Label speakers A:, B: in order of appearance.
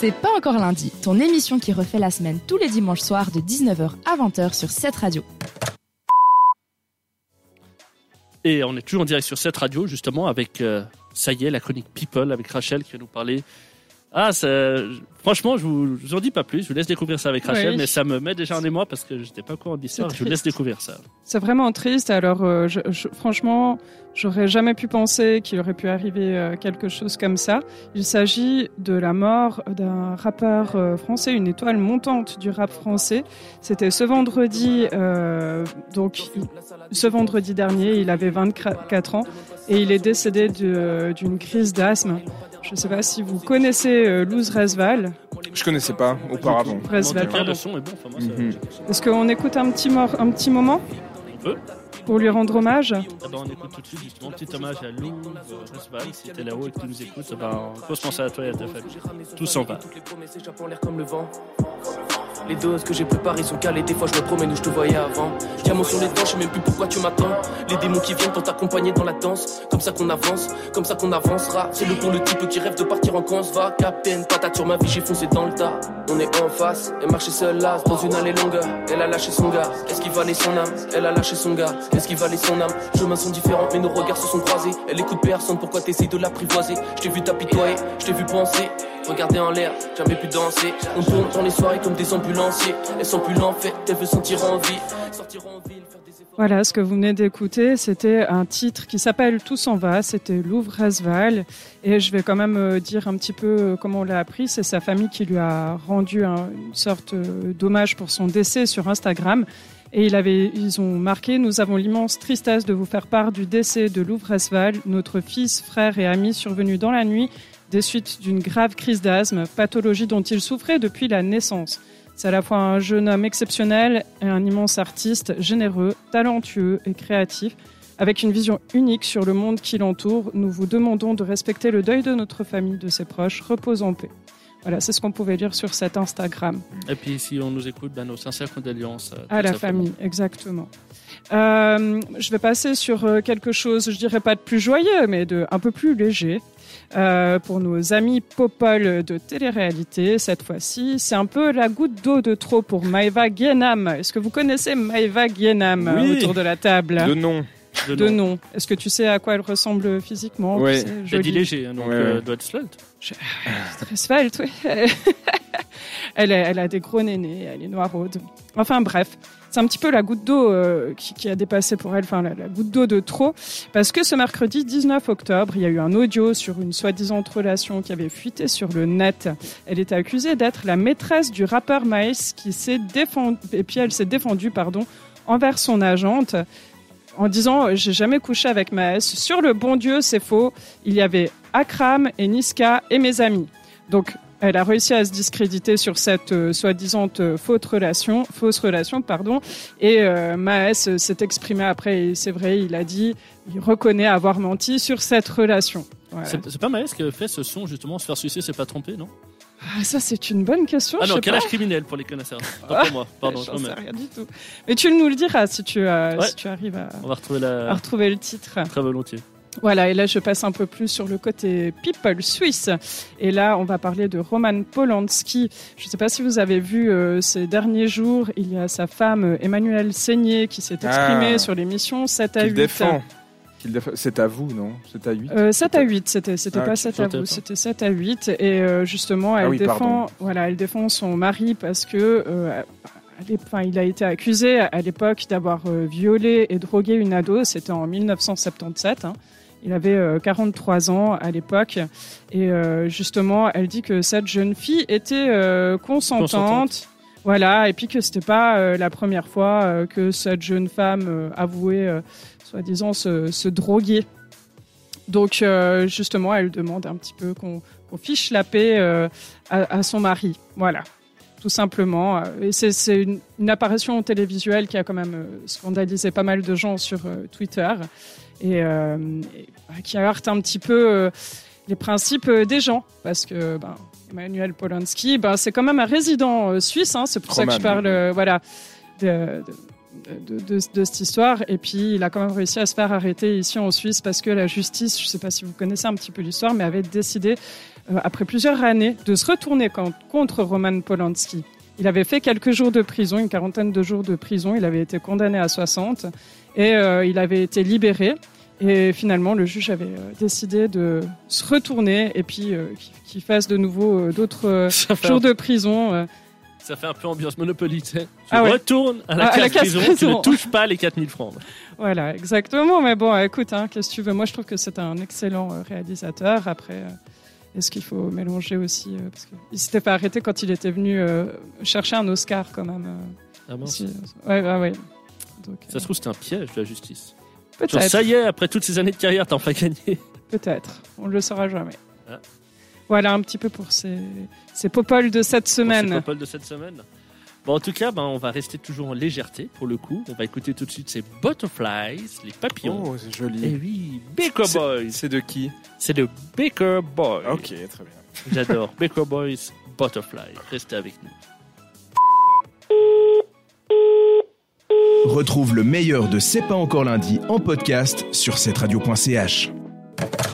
A: C'est pas encore lundi, ton émission qui refait la semaine tous les dimanches soirs de 19h à 20h sur cette radio.
B: Et on est toujours en direct sur cette radio, justement, avec, euh, ça y est, la chronique People, avec Rachel qui va nous parler. Ah, franchement, je vous, je vous en dis pas plus, je vous laisse découvrir ça avec Rachel,
C: Oui.
B: mais ça me met déjà en émoi parce que j'étais pas au courant d'histoire,
C: C'est
B: je vous laisse découvrir ça.
C: C'est vraiment triste. Alors, euh, je, je- franchement, j'aurais jamais pu penser qu'il aurait pu arriver euh, quelque chose comme ça. Il s'agit de la mort d'un rappeur euh, français, une étoile montante du rap français. C'était ce vendredi, euh, donc il- ce vendredi dernier, il avait 24 ans et il est décédé de- d'une crise d'asthme. Je ne sais pas si vous connaissez euh, Luz Resval.
D: Je connaissais pas auparavant.
C: Resval, pardon.
B: le son est bon, enfin, moi, ça-
D: Mhm.
C: Est-ce qu'on écoute un petit, mor- un petit moment
B: On peut.
C: pour lui rendre hommage
B: Ah ben, on écoute tout de suite, justement, petit hommage à Lou euh, Resval, si t'es là-haut et que tu nous écoutes, ben, on peut se penser à toi et à ta famille. Tout s'en va.
E: Les doses que j'ai préparées sont calées, des fois je me promène où je te voyais avant. Diamant sur les dents, je sais même plus pourquoi tu m'attends. Les démons qui viennent pour t'accompagner dans la danse. Comme ça qu'on avance, comme ça qu'on avancera. C'est le pour le type qui rêve de partir en cons. Va, capitaine, patate sur ma vie, j'ai foncé dans le tas. On est en face, elle marchait seule là, dans une allée longue. Elle a lâché son gars, est-ce qu'il valait son âme? Elle a lâché son gars, est-ce qu'il valait son âme? Chemins sont différents, mais nos regards se sont croisés. Elle écoute personne, pourquoi t'essayes de l'apprivoiser? Je t'ai vu t'apitoyer, je t'ai vu penser. En l'air, jamais pu danser. On tourne dans les soirées comme des ambulanciers. Elle sent plus en fait, elle veut sentir en vie.
C: Voilà, ce que vous venez d'écouter, c'était un titre qui s'appelle Tout s'en va, c'était Louvre Resval. Et je vais quand même euh, dire un petit peu euh, comment on l'a appris. C'est sa famille qui lui a rendu un- une sorte euh, d'hommage pour son décès sur Instagram. Et ils ont marqué Nous avons l'immense tristesse de vous faire part du décès de Louvre Resval, notre fils, frère et ami survenu dans la nuit des suites d'une grave crise d'asthme, pathologie dont il souffrait depuis la naissance. C'est à la fois un jeune homme exceptionnel et un immense artiste, généreux, talentueux et créatif. Avec une vision unique sur le monde qui l'entoure, nous vous demandons de respecter le deuil de notre famille, de ses proches. Repose en paix. Voilà, c'est ce qu'on pouvait lire sur cet Instagram.
B: Et puis, si on nous écoute, ben, nos sincères condoléances. euh,
C: À la
B: sa
C: famille, exactement. Euh, je vais passer sur euh, quelque chose, je dirais pas de plus joyeux, mais de un peu plus léger. Euh, pour nos amis Popol de télé-réalité, cette fois-ci, c'est un peu la goutte d'eau de trop pour Maëva Guénam. Est-ce que vous connaissez Maëva Guénam euh,
D: Oui.
C: autour de la table
D: De nom.
B: De
C: De
B: nom.
C: nom. Est-ce que tu sais à quoi elle ressemble physiquement? C'est
B: J'ai dit
C: joli.
B: léger, hein, donc
D: Ouais,
B: euh,
D: ouais.
B: doit être svelte.
C: Très svelte, oui. elle, a des gros nénés, elle est noiraude. Enfin bref, c'est un petit peu la goutte d'eau euh, qui, a dépassé pour elle, enfin la, goutte d'eau de trop, parce que ce mercredi 19 octobre, il y a eu un audio sur une soi-disant relation qui avait fuité sur le net. Elle était accusée d'être la maîtresse du rappeur Maes qui s'est défendue, et puis elle s'est défendue, pardon, envers son agente. En disant, j'ai jamais couché avec Maes. Sur le bon Dieu, c'est faux. Il y avait Akram et Niska et mes amis. Donc, elle a réussi à se discréditer sur cette euh, soi-disant euh, fausse relation, fausse relation, pardon. Et euh, Maes euh, s'est exprimé après. Et c'est vrai, il a dit, il reconnaît avoir menti sur cette relation.
B: C'est pas Maës qui fait ce son, justement, se faire sucer, c'est pas trompé, non?
C: Ah, ça, c'est une bonne question.
B: Ah
C: je
B: non, quel âge criminel pour les connaisseurs? Pas pour moi, pardon. Non,
C: sais rien du tout. Mais tu nous le diras si tu,
B: Ouais.
C: si tu arrives à,
B: on va retrouver
C: à retrouver le titre.
B: Très volontiers.
C: Voilà, et là je passe un peu plus sur le côté people suisse. Et là, on va parler de Roman Polanski. Je ne sais pas si vous avez vu euh, ces derniers jours, il y a sa femme euh, Emmanuelle Seigné qui s'est exprimée
D: Ah.
C: sur l'émission 7 à
D: Qu'il
C: 8.
D: défend. C'est à vous, non? C'est à 8
C: Euh, 7 à 8, c'était
D: Ah,
C: pas
D: ok,
C: 7 à vous, c'était 7 à 8 et euh, justement elle
D: Ah oui,
C: défend
D: pardon.
C: voilà, elle défend son mari parce que euh, enfin, il a été accusé à l'époque d'avoir euh, violé et drogué une ado, c'était en 1977 hein. Il avait euh, 43 ans à l'époque et euh, justement, elle dit que cette jeune fille était euh, consentante.
B: Consentante.
C: Voilà, et puis que c'était pas euh, la première fois euh, que cette jeune femme euh, avouait euh, soi-disant se, se droguer. Donc euh, justement, elle demande un petit peu qu'on qu'on fiche la paix euh, à, à son mari. Voilà, tout simplement. Euh, c'est une, une apparition télévisuelle qui a quand même euh, scandalisé pas mal de gens sur euh, Twitter et, euh, et, bah, qui heurte un petit peu les principes des gens parce que ben, Emmanuel Polanski, ben, c'est quand même un résident suisse. hein, c'est pour ça que je parle, voilà, de, de, de, de- de cette histoire. Et puis, il a quand même réussi à se faire arrêter ici en Suisse parce que la justice, je ne sais pas si vous connaissez un petit peu l'histoire, mais avait décidé après plusieurs années, de se retourner contre Roman Polanski. Il avait fait quelques jours de prison, une quarantaine de jours de prison. Il avait été condamné à 60 et euh, il avait été libéré. Et finalement, le juge avait euh, décidé de se retourner et puis qu'il fasse de nouveau d'autres jours de prison.
B: Ça fait un peu ambiance Monopoly, tu sais. ah retourne à la, ah, prison, tu ne touches pas les 4000 francs.
C: Voilà, exactement. Mais bon, écoute, hein, qu'est-ce que tu veux? Moi, je trouve que c'est un excellent réalisateur. Après, est-ce qu'il faut mélanger aussi euh, parce qu'il s'était pas arrêté quand il était venu euh, chercher un Oscar quand même. Euh,
B: ah mince.
C: ouais, bah, ouais.
B: ça se trouve c'était un piège de la justice. Peut-être. Ça y est, après toutes ces années de carrière, t'as enfin gagné.
C: Peut-être. On ne le saura jamais. Ah. Voilà un petit peu pour ces, ces popoles de cette semaine. Pour
B: ces popoles de cette semaine. Bon, en tout cas, ben, on va rester toujours en légèreté pour le coup. On va écouter tout de suite ces Butterflies, les papillons.
D: Oh, c'est joli.
B: Et eh oui, Baker Boys.
D: C'est de qui
B: C'est de Baker Boys.
D: Ok, très bien.
B: J'adore. Baker Boys, Butterfly. Restez avec nous.
F: Retrouve le meilleur de C'est pas encore lundi en podcast sur cette radio.ch.